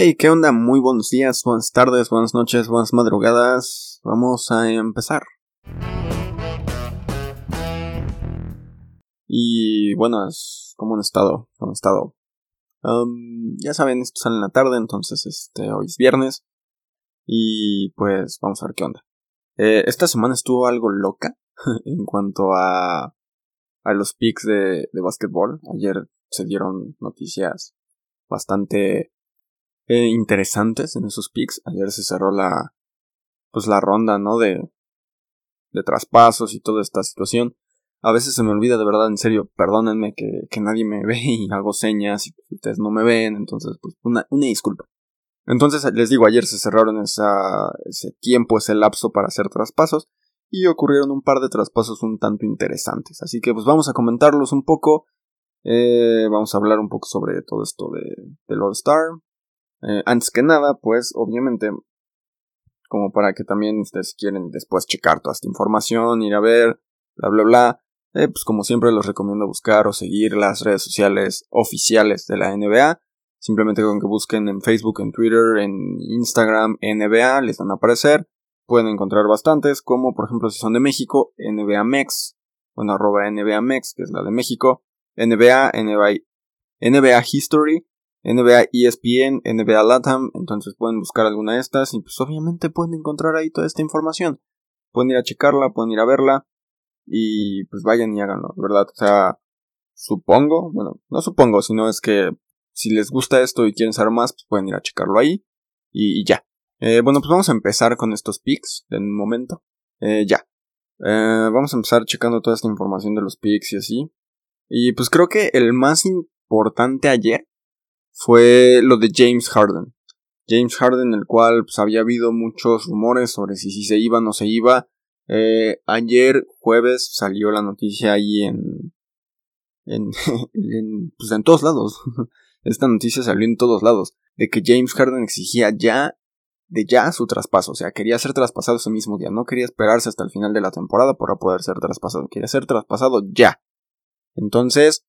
Hey, ¿qué onda? Muy buenos días, buenas tardes, buenas noches, buenas madrugadas. Vamos a empezar. Y buenas, ¿cómo han estado? ¿Cómo han estado? Um, ya saben, esto sale en la tarde, entonces este, hoy es viernes. Y pues vamos a ver qué onda. Eh, esta semana estuvo algo loca en cuanto a, a los picks de, de básquetbol. Ayer se dieron noticias bastante eh, interesantes en esos picks. Ayer se cerró la, pues la ronda, ¿no? De, de traspasos y toda esta situación. A veces se me olvida de verdad, en serio, perdónenme que, que nadie me ve y hago señas y ustedes no me ven, entonces pues una, una disculpa. Entonces les digo, ayer se cerraron esa, ese tiempo, ese lapso para hacer traspasos y ocurrieron un par de traspasos un tanto interesantes. Así que pues vamos a comentarlos un poco. Eh, vamos a hablar un poco sobre todo esto de, del All Star, eh, antes que nada, pues obviamente, como para que también ustedes quieren después checar toda esta información, ir a ver, bla, bla, bla, eh, pues como siempre los recomiendo buscar o seguir las redes sociales oficiales de la NBA. Simplemente con que busquen en Facebook, en Twitter, en Instagram, NBA, les van a aparecer. Pueden encontrar bastantes, como por ejemplo si son de México, NBA Mex, bueno, arroba NBA Mex, que es la de México, NBA, NBA, NBA History, NBA ESPN, NBA Latam, entonces pueden buscar alguna de estas y pues obviamente pueden encontrar ahí toda esta información. Pueden ir a checarla, pueden ir a verla y pues vayan y háganlo, ¿verdad? O sea, supongo, bueno, no supongo, sino es que si les gusta esto y quieren saber más, pues pueden ir a checarlo ahí y, ya. Eh, bueno, pues vamos a empezar con estos picks en un momento. Eh, ya. Eh, vamos a empezar checando toda esta información de los picks y así. Y pues creo que el más importante ayer fue lo de James Harden. James Harden, el cual pues, había habido muchos rumores sobre si, si se iba o no se iba. Eh, ayer jueves salió la noticia ahí en, en, en, pues en todos lados. Esta noticia salió en todos lados. De que James Harden exigía ya, de ya su traspaso. O sea, quería ser traspasado ese mismo día. No quería esperarse hasta el final de la temporada para poder ser traspasado. Quería ser traspasado ya. Entonces,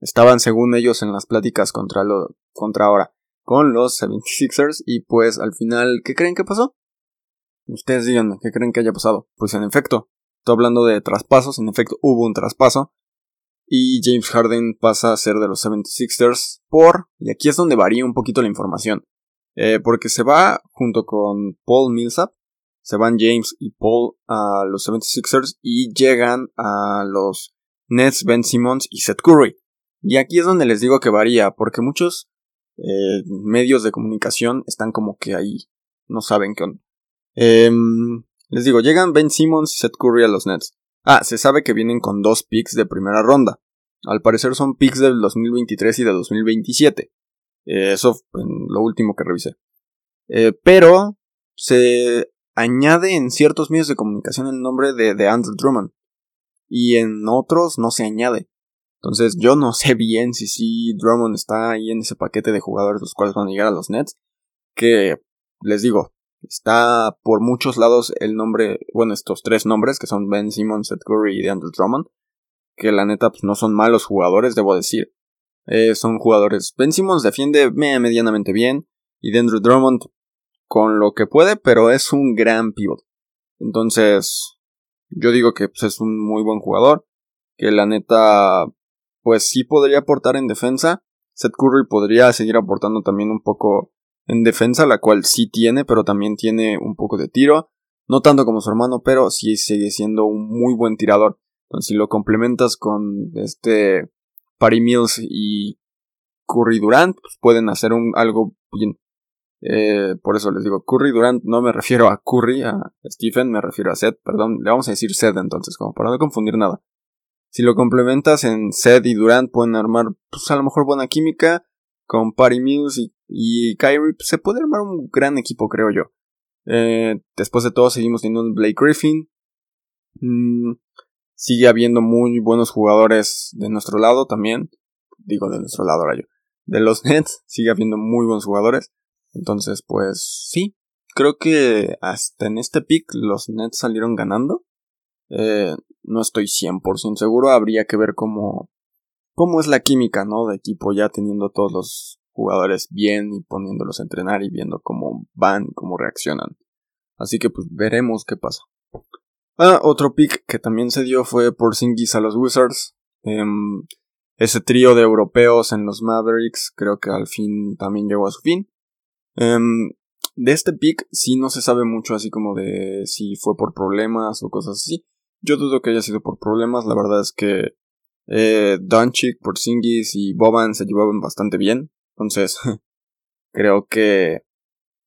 Estaban según ellos en las pláticas contra, lo, contra ahora con los 76ers y pues al final, ¿qué creen que pasó? Ustedes díganme, ¿qué creen que haya pasado? Pues en efecto, estoy hablando de traspasos, en efecto hubo un traspaso y James Harden pasa a ser de los 76ers por, y aquí es donde varía un poquito la información, eh, porque se va junto con Paul Millsap, se van James y Paul a los 76ers y llegan a los Nets, Ben Simmons y Seth Curry. Y aquí es donde les digo que varía, porque muchos eh, medios de comunicación están como que ahí, no saben qué onda. Em, les digo, llegan Ben Simmons y Seth Curry a los Nets. Ah, se sabe que vienen con dos picks de primera ronda. Al parecer son picks del 2023 y de 2027. Eh, eso fue lo último que revisé. Eh, pero se añade en ciertos medios de comunicación el nombre de Andrew Drummond. Y en otros no se añade. Entonces yo no sé bien si sí Drummond está ahí en ese paquete de jugadores los cuales van a llegar a los Nets. Que les digo, está por muchos lados el nombre, bueno, estos tres nombres que son Ben Simmons, Seth Curry y DeAndre Drummond. Que la neta pues, no son malos jugadores, debo decir. Eh, son jugadores. Ben Simmons defiende medianamente bien. Y DeAndre Drummond con lo que puede, pero es un gran pivot. Entonces, yo digo que pues, es un muy buen jugador. Que la neta pues sí podría aportar en defensa. Seth Curry podría seguir aportando también un poco en defensa, la cual sí tiene, pero también tiene un poco de tiro. No tanto como su hermano, pero sí sigue siendo un muy buen tirador. Entonces, si lo complementas con este Parry Mills y Curry Durant, pues pueden hacer algo bien. Eh, por eso les digo, Curry Durant, no me refiero a Curry, a Stephen, me refiero a Seth, perdón, le vamos a decir Seth entonces, como para no confundir nada. Si lo complementas en Seth y Durant pueden armar, pues a lo mejor buena química. Con Patty Mills y, y Kyrie pues, se puede armar un gran equipo, creo yo. Eh, después de todo seguimos teniendo un Blake Griffin. Mm, sigue habiendo muy buenos jugadores de nuestro lado también. Digo de nuestro lado ahora yo. De los Nets sigue habiendo muy buenos jugadores. Entonces, pues sí. Creo que hasta en este pick los Nets salieron ganando. Eh, no estoy 100% seguro, habría que ver cómo, cómo es la química, ¿no? De equipo ya teniendo todos los jugadores bien y poniéndolos a entrenar y viendo cómo van y cómo reaccionan. Así que pues veremos qué pasa. Ah, otro pick que también se dio fue por Singis a los Wizards. Em, ese trío de europeos en los Mavericks creo que al fin también llegó a su fin. Em, de este pick sí no se sabe mucho así como de si fue por problemas o cosas así. Yo dudo que haya sido por problemas, la verdad es que eh, Doncic, Porzingis y Boban se llevaban bastante bien, entonces creo que,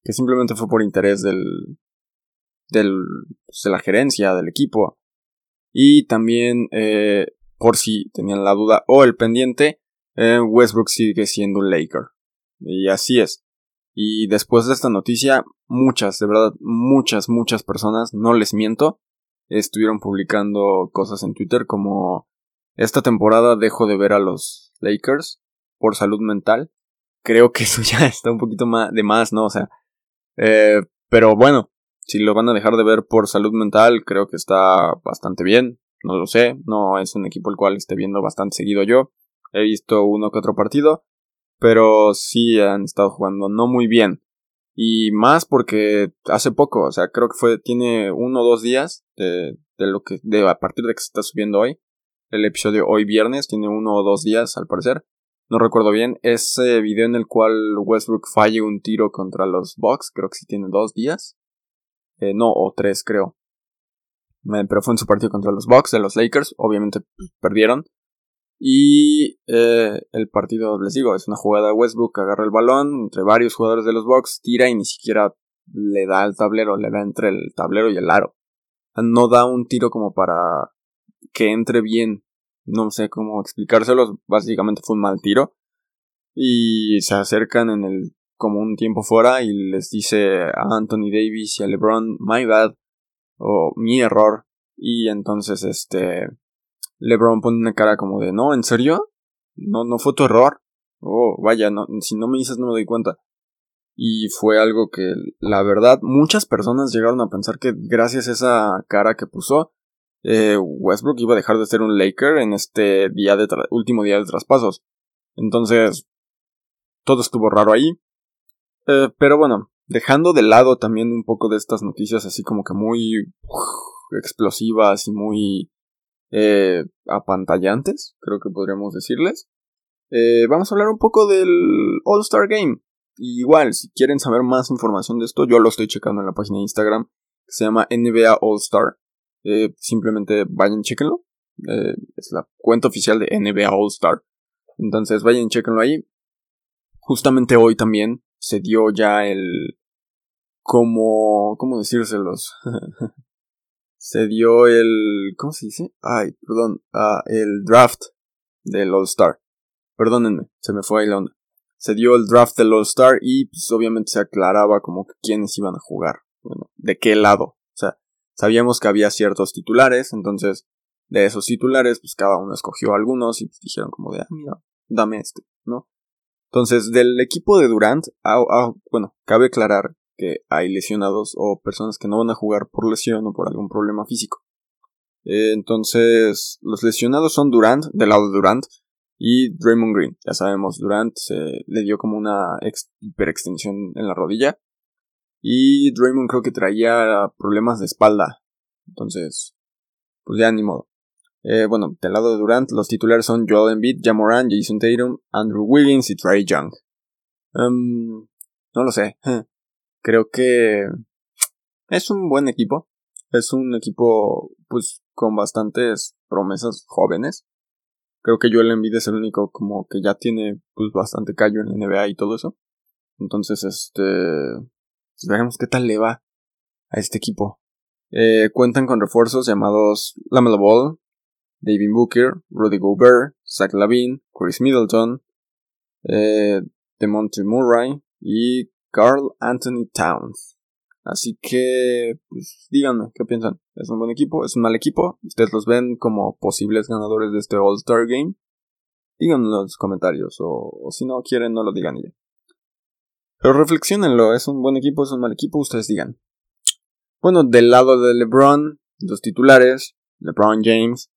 que simplemente fue por interés del, del pues, de la gerencia del equipo y también eh, por si tenían la duda o el pendiente, eh, Westbrook sigue siendo un Laker y así es. Y después de esta noticia, muchas, de verdad, muchas, muchas personas, no les miento, estuvieron publicando cosas en Twitter como esta temporada dejo de ver a los Lakers por salud mental. Creo que eso ya está un poquito más de más, ¿no? O sea, eh, pero bueno, si lo van a dejar de ver por salud mental, creo que está bastante bien. No lo sé, no es un equipo el cual esté viendo bastante seguido yo. He visto uno que otro partido, pero sí han estado jugando no muy bien. Y más porque hace poco, o sea, creo que fue, tiene uno o dos días de, de lo que, de a partir de que se está subiendo hoy. El episodio hoy viernes tiene uno o dos días al parecer. No recuerdo bien. Ese video en el cual Westbrook falle un tiro contra los Bucks, creo que sí tiene dos días. Eh, no, o tres creo. Pero fue en su partido contra los Bucks de los Lakers. Obviamente perdieron. Y eh, el partido, les digo, es una jugada Westbrook, agarra el balón entre varios jugadores de los Bucks, tira y ni siquiera le da al tablero, le da entre el tablero y el aro. No da un tiro como para que entre bien. No sé cómo explicárselos, básicamente fue un mal tiro. Y se acercan en el como un tiempo fuera y les dice a Anthony Davis y a LeBron, my bad, o mi error. Y entonces este LeBron pone una cara como de, no, ¿en serio? No, no fue tu error. Oh, vaya, no, si no me dices no me doy cuenta. Y fue algo que, la verdad, muchas personas llegaron a pensar que gracias a esa cara que puso, eh, Westbrook iba a dejar de ser un Laker en este día de último día de traspasos. Entonces, todo estuvo raro ahí. Eh, pero bueno, dejando de lado también un poco de estas noticias así como que muy explosivas y muy eh, apantallantes, creo que podríamos decirles. Eh, vamos a hablar un poco del All Star Game. igual, si quieren saber más información de esto, yo lo estoy checando en la página de Instagram que se llama NBA All Star. Eh, simplemente vayan, chequenlo. Eh, es la cuenta oficial de NBA All Star. Entonces vayan, chequenlo ahí. Justamente hoy también se dio ya el. Como. ¿Cómo decírselos? se dio el... ¿Cómo se dice? Ay, perdón. Ah, el draft del All Star. Perdónenme, se me fue ahí la onda. Se dio el draft del All Star y pues obviamente se aclaraba como que quiénes iban a jugar. Bueno, de qué lado. O sea, sabíamos que había ciertos titulares, entonces de esos titulares pues cada uno escogió algunos y dijeron como de, ah, mira, dame este, ¿no? Entonces, del equipo de Durant, ah, ah, bueno, cabe aclarar que hay lesionados o personas que no van a jugar por lesión o por algún problema físico. Eh, entonces, los lesionados son Durant, del lado de Durant, y Draymond Green. Ya sabemos, Durant se le dio como una hiperextensión en la rodilla. Y Draymond creo que traía problemas de espalda. Entonces, pues ya ni modo. Eh, bueno, del lado de Durant, los titulares son Joel Embiid, Jamoran, Jason Tatum, Andrew Wiggins y Trey Young. Um, no lo sé. Creo que es un buen equipo. Es un equipo, pues, con bastantes promesas jóvenes. Creo que Joel Embiid es el único como que ya tiene, pues, bastante callo en la NBA y todo eso. Entonces, este, pues, veremos qué tal le va a este equipo. Eh, cuentan con refuerzos llamados Lamelo Ball, David Booker, Rudy Gobert, Zach Lavine, Chris Middleton, eh, DeMonte Murray y Carl Anthony Towns. Así que, pues, díganme, ¿qué piensan? ¿Es un buen equipo? ¿Es un mal equipo? ¿Ustedes los ven como posibles ganadores de este All-Star Game? Díganlo en los comentarios, o, si no quieren, no lo digan ya. Pero reflexionenlo, ¿es un buen equipo? ¿Es un mal equipo? Ustedes digan. Bueno, del lado de LeBron, los titulares, LeBron James,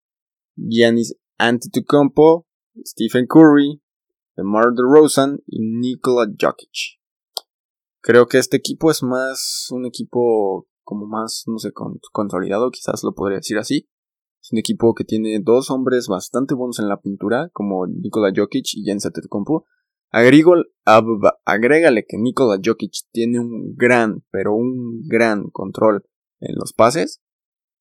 Giannis Antetokounmpo, Stephen Curry, DeMar DeRozan y Nikola Jokic. Creo que este equipo es más un equipo como más, no sé, consolidado, quizás lo podría decir así. Es un equipo que tiene dos hombres bastante buenos en la pintura, como Nikola Jokic y Jens Antetokounmpo. agrégale que Nikola Jokic tiene un gran, pero un gran control en los pases.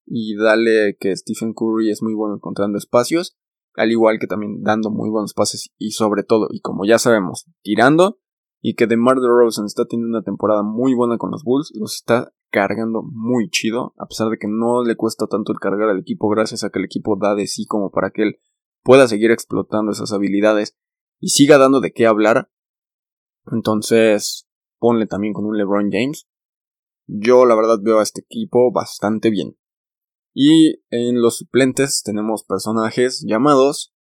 Y dale que Stephen Curry es muy bueno encontrando espacios, al igual que también dando muy buenos pases y sobre todo, y como ya sabemos, tirando. Y que DeMar DeRozan está teniendo una temporada muy buena con los Bulls, los está cargando muy chido, a pesar de que no le cuesta tanto el cargar al equipo gracias a que el equipo da de sí como para que él pueda seguir explotando esas habilidades y siga dando de qué hablar. Entonces, ponle también con un LeBron James. Yo la verdad veo a este equipo bastante bien. Y en los suplentes tenemos personajes llamados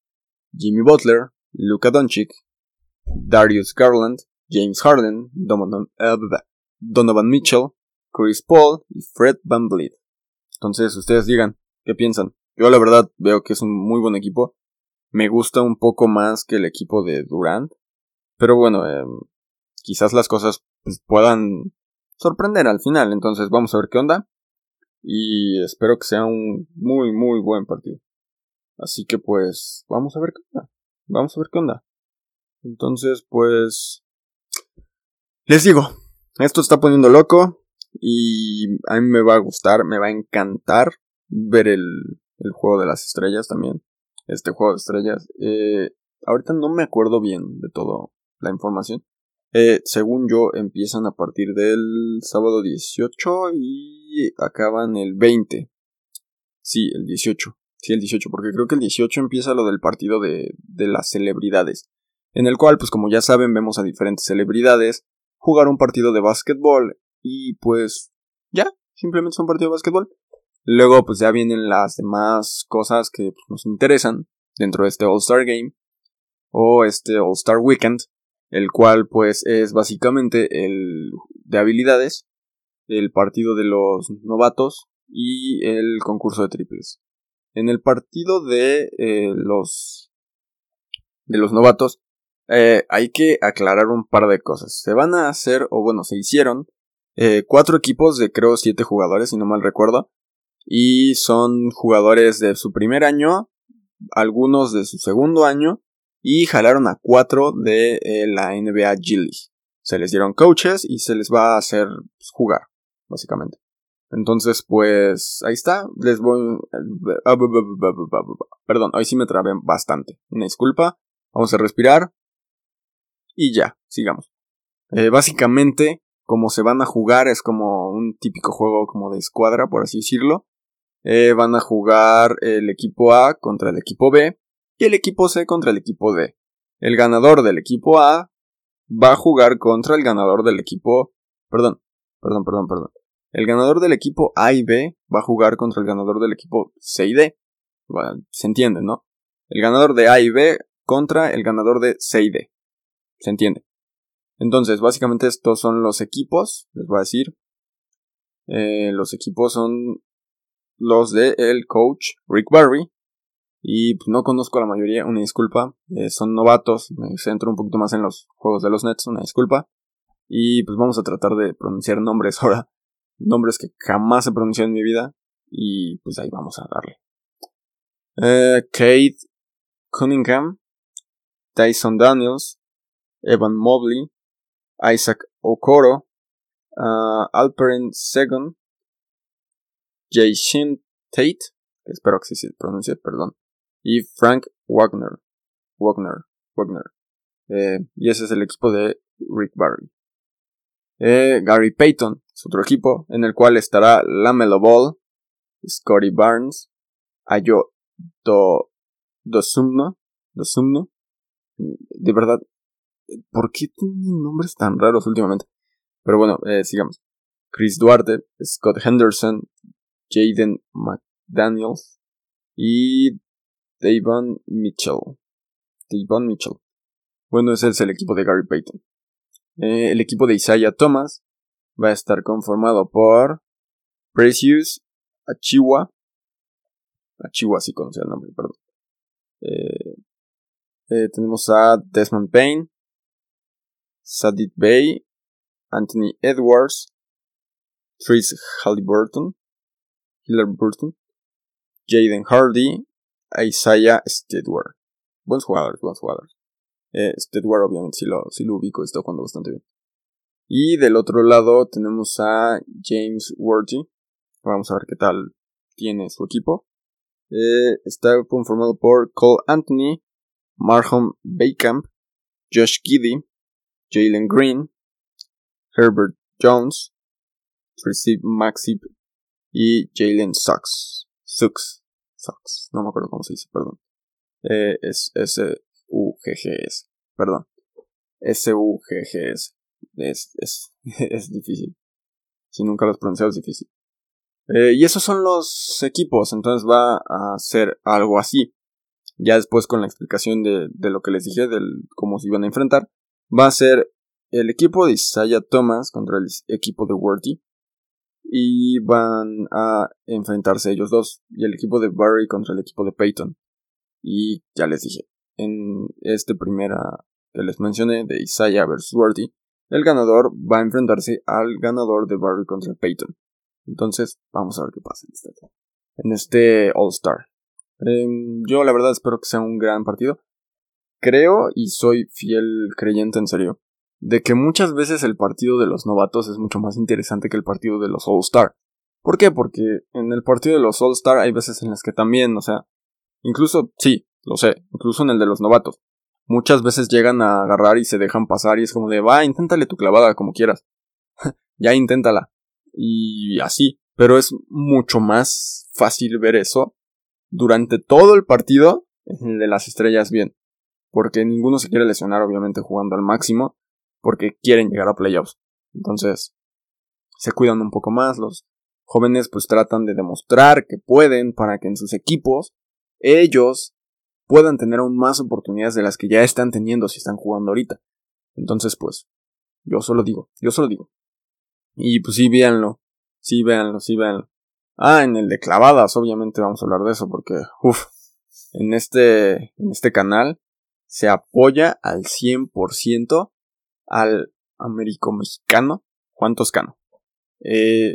Jimmy Butler, Luka Doncic, Darius Garland, James Harden, eh, Donovan Mitchell, Chris Paul y Fred Van Vliet. Entonces, ustedes digan, ¿qué piensan? Yo la verdad veo que es un muy buen equipo. Me gusta un poco más que el equipo de Durant. Pero bueno, em, quizás las cosas pues, puedan sorprender al final. Entonces vamos a ver qué onda. Y espero que sea un muy, muy buen partido. Así que pues vamos a ver qué onda. Vamos a ver qué onda. Entonces pues... Les digo, esto está poniendo loco. Y a mí me va a gustar, me va a encantar ver el, el juego de las estrellas también. Este juego de estrellas. Eh, ahorita no me acuerdo bien de toda la información. Eh, según yo, empiezan a partir del sábado 18 y acaban el 20. Sí, el 18. Sí, el 18, porque creo que el 18 empieza lo del partido de, de las celebridades. En el cual, pues como ya saben, vemos a diferentes celebridades jugar un partido de básquetbol y pues ya, simplemente es un partido de básquetbol. Luego pues ya vienen las demás cosas que pues, nos interesan dentro de este All-Star Game o este All-Star Weekend, el cual pues es básicamente el de habilidades, el partido de los novatos y el concurso de triples. En el partido de eh, los de los novatos eh, hay que aclarar un par de cosas. Se van a hacer, o bueno, se hicieron eh, cuatro equipos de creo siete jugadores, si no mal recuerdo. Y son jugadores de su primer año, algunos de su segundo año, y jalaron a cuatro de eh, la NBA G League. Se les dieron coaches y se les va a hacer pues, jugar, básicamente. Entonces, pues ahí está. Les voy. Perdón, hoy sí me trabé bastante. Una disculpa. Vamos a respirar. Y ya, sigamos. Eh, básicamente, como se van a jugar, es como un típico juego como de escuadra, por así decirlo. Eh, van a jugar el equipo A contra el equipo B y el equipo C contra el equipo D. El ganador del equipo A va a jugar contra el ganador del equipo... Perdón, perdón, perdón, perdón. El ganador del equipo A y B va a jugar contra el ganador del equipo C y D. se entiende, ¿no? El ganador de A y B contra el ganador de C y D. Se entiende. Entonces, básicamente estos son los equipos, les voy a decir. Eh, los equipos son los de el coach Rick Barry. Y pues, no conozco a la mayoría, una disculpa. Eh, son novatos, me centro un poquito más en los juegos de los Nets, una disculpa. Y pues vamos a tratar de pronunciar nombres ahora. Nombres que jamás he pronunciado en mi vida. Y pues ahí vamos a darle. Eh, Kate Cunningham, Tyson Daniels, Evan Mobley, Isaac Okoro, uh, Alperen Segon, Jason Tate, espero que se pronuncie, perdón, y Frank Wagner. Wagner, Wagner. Eh, y ese es el equipo de Rick Barry. Eh, Gary Payton es otro equipo en el cual estará Lamelo Ball, Scotty Barnes, Ayo Do, Dosumno, Dosumno. De verdad, ¿Por qué tienen nombres tan raros últimamente? Pero bueno, eh, sigamos. Chris Duarte, Scott Henderson, Jaden McDaniels y Davon Mitchell. Davon Mitchell. Bueno, ese es el equipo de Gary Payton. Eh, el equipo de Isaiah Thomas va a estar conformado por Precious Achiwa. Achiwa, sí conocía el nombre, perdón. Eh, tenemos a Desmond Payne, Sadit Bay, Anthony Edwards, Tris Halliburton, Hiller Burton, Jaden Hardy, Isaiah Stedward. Buenos jugadores, buenos jugadores. Eh, Stedward obviamente si lo, si lo ubico, está jugando bastante bien. Y del otro lado tenemos a James Worthy. Vamos a ver qué tal tiene su equipo. Eh, está conformado por Cole Anthony, Marham Baycamp, Josh Giddy, Jalen Green, Herbert Jones, Tracy Maxip y Jalen Sucks. Sucks. Sucks. No me acuerdo cómo se dice, perdón. Eh, S-U-G-G-S. Perdón. S-U-G-G-S. Es, es, es difícil. Si nunca lo has pronunciado es difícil. Eh, y esos son los equipos, entonces va a ser algo así. Ya después con la explicación de, de lo que les dije, de cómo se iban a enfrentar, va a ser el equipo de Isaiah Thomas contra el equipo de Worthy. Y van a enfrentarse ellos dos. Y el equipo de Barry contra el equipo de Peyton. Y ya les dije, en este primera que les mencioné de Isaiah versus Worthy, el ganador va a enfrentarse al ganador de Barry contra Peyton. Entonces, vamos a ver qué pasa en este, en este All Star. Em, yo la verdad espero que sea un gran partido. Creo y soy fiel creyente en serio de que muchas veces el partido de los novatos es mucho más interesante que el partido de los All Star. ¿Por qué? Porque en el partido de los All Star hay veces en las que también, o sea, incluso, sí, lo sé, incluso en el de los novatos, muchas veces llegan a agarrar y se dejan pasar y es como de, va, inténtale tu clavada como quieras. ya inténtala y así. Pero es mucho más fácil ver eso durante todo el partido de las estrellas bien. Porque ninguno se quiere lesionar, obviamente, jugando al máximo. Porque quieren llegar a playoffs. Entonces, se cuidan un poco más. Los jóvenes pues tratan de demostrar que pueden para que en sus equipos ellos puedan tener aún más oportunidades de las que ya están teniendo si están jugando ahorita. Entonces, pues, yo solo digo, yo solo digo, y pues sí, véanlo. Sí, véanlo, sí, véanlo. Ah, en el de clavadas, obviamente vamos a hablar de eso porque, uff, en este, en este canal se apoya al 100% al américo-mexicano Juan Toscano. Eh,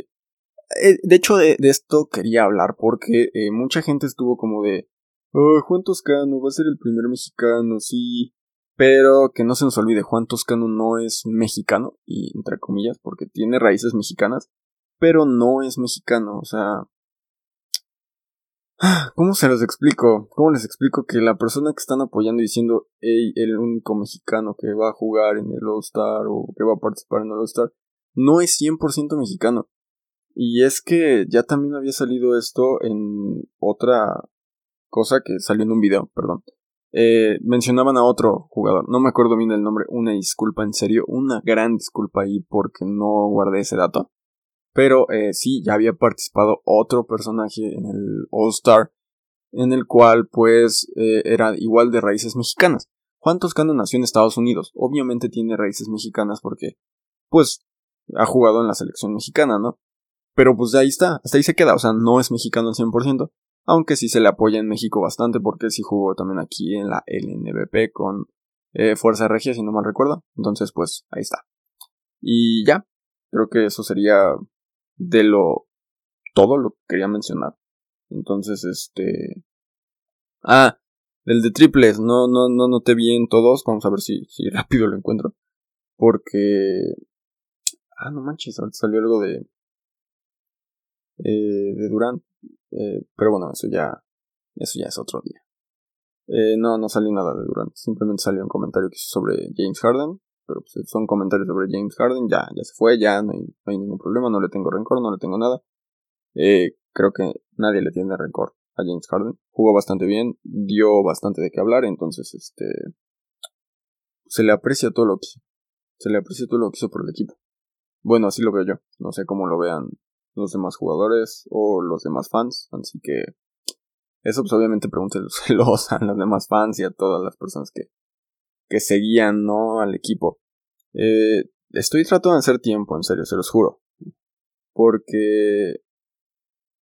eh, de hecho, de, esto quería hablar porque eh, mucha gente estuvo como de, oh, Juan Toscano va a ser el primer mexicano, sí, pero que no se nos olvide, Juan Toscano no es mexicano, y entre comillas, porque tiene raíces mexicanas, pero no es mexicano, o sea... ¿Cómo se los explico? ¿Cómo les explico que la persona que están apoyando y diciendo, hey, el único mexicano que va a jugar en el All-Star o que va a participar en el All-Star, no es 100% mexicano? Y es que ya también había salido esto en otra cosa que salió en un video, perdón. Eh, mencionaban a otro jugador, no me acuerdo bien el nombre, una disculpa en serio, una gran disculpa ahí porque no guardé ese dato. Pero eh, sí, ya había participado otro personaje en el All Star, en el cual pues eh, era igual de raíces mexicanas. Juan Toscano nació en Estados Unidos, obviamente tiene raíces mexicanas porque pues ha jugado en la selección mexicana, ¿no? Pero pues ahí está, hasta ahí se queda, o sea, no es mexicano al 100%, aunque sí se le apoya en México bastante porque sí jugó también aquí en la LNBP con eh, Fuerza Regia, si no mal recuerdo. Entonces, pues ahí está. Y ya, creo que eso sería de lo todo lo que quería mencionar. Entonces, este... Ah, el de triples, no, no, no noté bien todos, vamos a ver si, si rápido lo encuentro. Porque... Ah, no manches, salió algo de... Eh, de Durant. Eh, pero bueno, eso ya, eso ya es otro día. Eh, no, no salió nada de Durant. Simplemente salió un comentario que hizo sobre James Harden. Pero pues, son comentarios sobre James Harden. Ya, ya se fue, ya no hay, no hay ningún problema. No le tengo rencor, no le tengo nada. Eh, creo que nadie le tiene rencor a James Harden. Jugó bastante bien, dio bastante de qué hablar. Entonces, este. Se le aprecia todo lo que hizo. Se le aprecia todo lo que hizo por el equipo. Bueno, así lo veo yo. No sé cómo lo vean los demás jugadores o los demás fans. Así que eso pues obviamente pregúntelos a los demás fans y a todas las personas que, que seguían ¿no? al equipo. Eh, estoy tratando de hacer tiempo, en serio, se los juro. Porque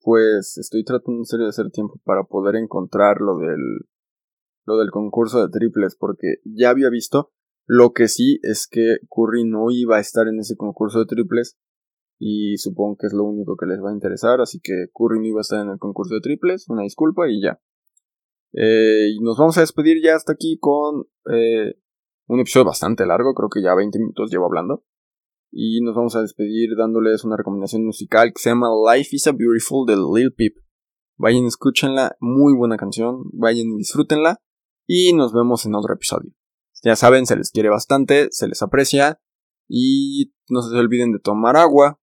pues estoy tratando en serio de hacer tiempo para poder encontrar lo del lo del concurso de triples, porque ya había visto. Lo que sí es que Curry no iba a estar en ese concurso de triples. Y supongo que es lo único que les va a interesar. Así que Curry no iba a estar en el concurso de triples. Una disculpa y ya. Eh, y nos vamos a despedir ya hasta aquí con eh, un episodio bastante largo. Creo que ya 20 minutos llevo hablando. Y nos vamos a despedir dándoles una recomendación musical que se llama Life is a Beautiful de Lil Peep. Vayan, escúchenla, muy buena canción, vayan y disfrútenla. Y nos vemos en otro episodio. Ya saben, se les quiere bastante, se les aprecia. Y no se olviden de tomar agua,